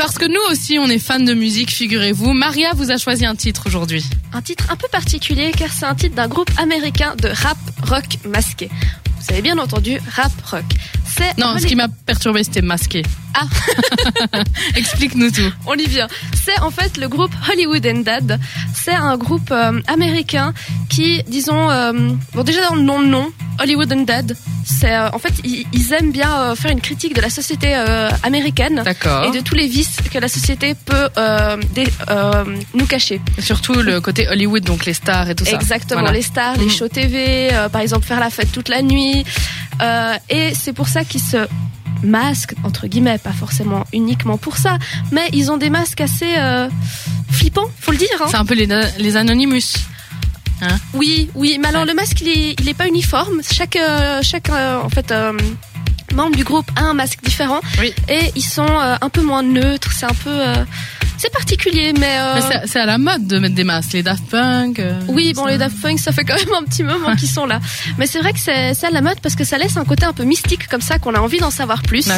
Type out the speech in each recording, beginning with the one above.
parce que nous aussi, on est fans de musique, figurez-vous. Maria vous a choisi un titre aujourd'hui. Un titre un peu particulier car c'est un titre d'un groupe américain de rap rock masqué. Vous avez bien entendu rap rock. C'est non, ce qui m'a perturbé, c'était masqué. Ah, explique-nous tout. On y vient. C'est en fait le groupe Hollywood and Dad. C'est un groupe euh, américain qui, disons, euh, bon déjà dans le nom de nom, Hollywood and Dead, c'est euh, en fait ils, aiment bien faire une critique de la société américaine et de tous les vices que la société peut nous cacher. surtout le côté Hollywood, donc les stars et tout ça. Exactement, les stars, les mhm. shows TV, par exemple faire la fête toute la nuit. et c'est pour ça qu'ils se masques, entre guillemets, pas forcément uniquement pour ça, mais ils ont des masques assez euh, flippants, faut le dire. Hein. C'est un peu les, les Anonymous. Hein oui, oui, mais alors le masque il est, il est pas uniforme. Chaque, euh, chaque euh, en fait, membre du groupe a un masque différent et ils sont un peu moins neutres. C'est un peu c'est particulier, mais. Euh... c'est à la mode de mettre des masques, les Daft Punk. Euh, oui, bon, les Daft Punk, ça fait quand même un petit moment qu'ils sont là. Mais c'est vrai que c'est à la mode parce que ça laisse un côté un peu mystique comme ça, qu'on a envie d'en savoir plus,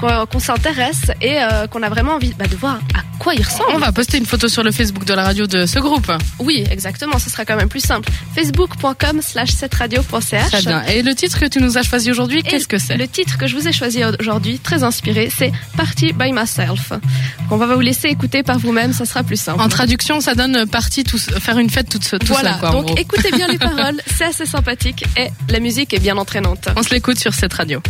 qu'on s'intéresse et euh, qu'on a vraiment envie bah, de voir à quoi ils ressemblent. On va poster une photo sur le Facebook de la radio de ce groupe. Oui, exactement, ce sera quand même plus simple. Facebook.com slash Très bien. Et le titre que tu nous as choisi aujourd'hui, qu'est-ce que c'est? Le titre que je vous ai choisi aujourd'hui, très inspiré, c'est Party by Myself. On va vous laisser écouter par vous-même, ça sera plus simple. En traduction, ça donne partie tout, faire une fête toute, tout voilà, seul. Quoi, donc écoutez bien les paroles, c'est assez sympathique et la musique est bien entraînante. On se l'écoute sur cette radio.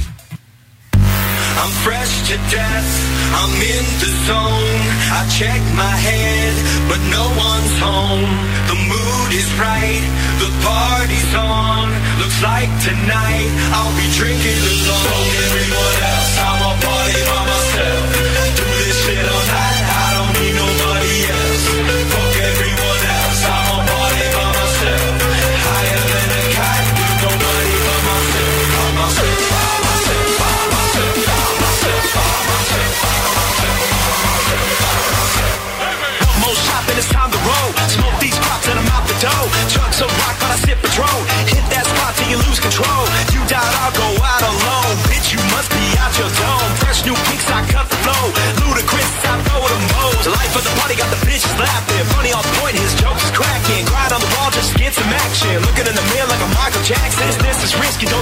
I'm fresh to death, I'm in the zone. I check my head, but no one's home. The mood is right, the party's on. Looks like tonight I'll be drinking alone. Everyone else, I'm a party by myself. Do this shit all night. Is. Grind on the wall just get some action. Looking in the mirror like a Michael Jackson. This, this is risky, don't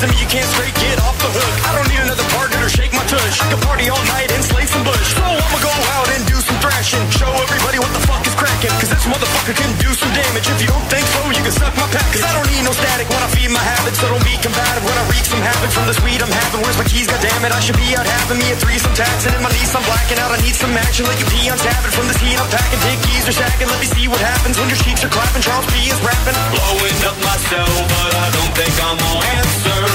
doesn't mean you can't straight get off the hook. I don't need another partner to shake my tush. I can party all night and slay some bush. So I'ma go out and do some thrashing. Show everybody what the fuck is cracking. Cause this motherfucker can do some damage. If you don't think so, you can suck my pack. Cause I don't need no static when I feed my habits. So don't be combative when I wreak some havoc from the sweet I'm having. Where's my keys? God damn it, I should be out having me a threesome taxing. In my niece, I'm blacking out. I need some action like a pee on tapping. From this heat, I'm packing. Big keys are stacking. Let me see what happens when your cheeks are clapping. Charles P is rapping. Blowing up myself, but I don't think I'm gonna answer.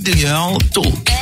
ideal. Talk.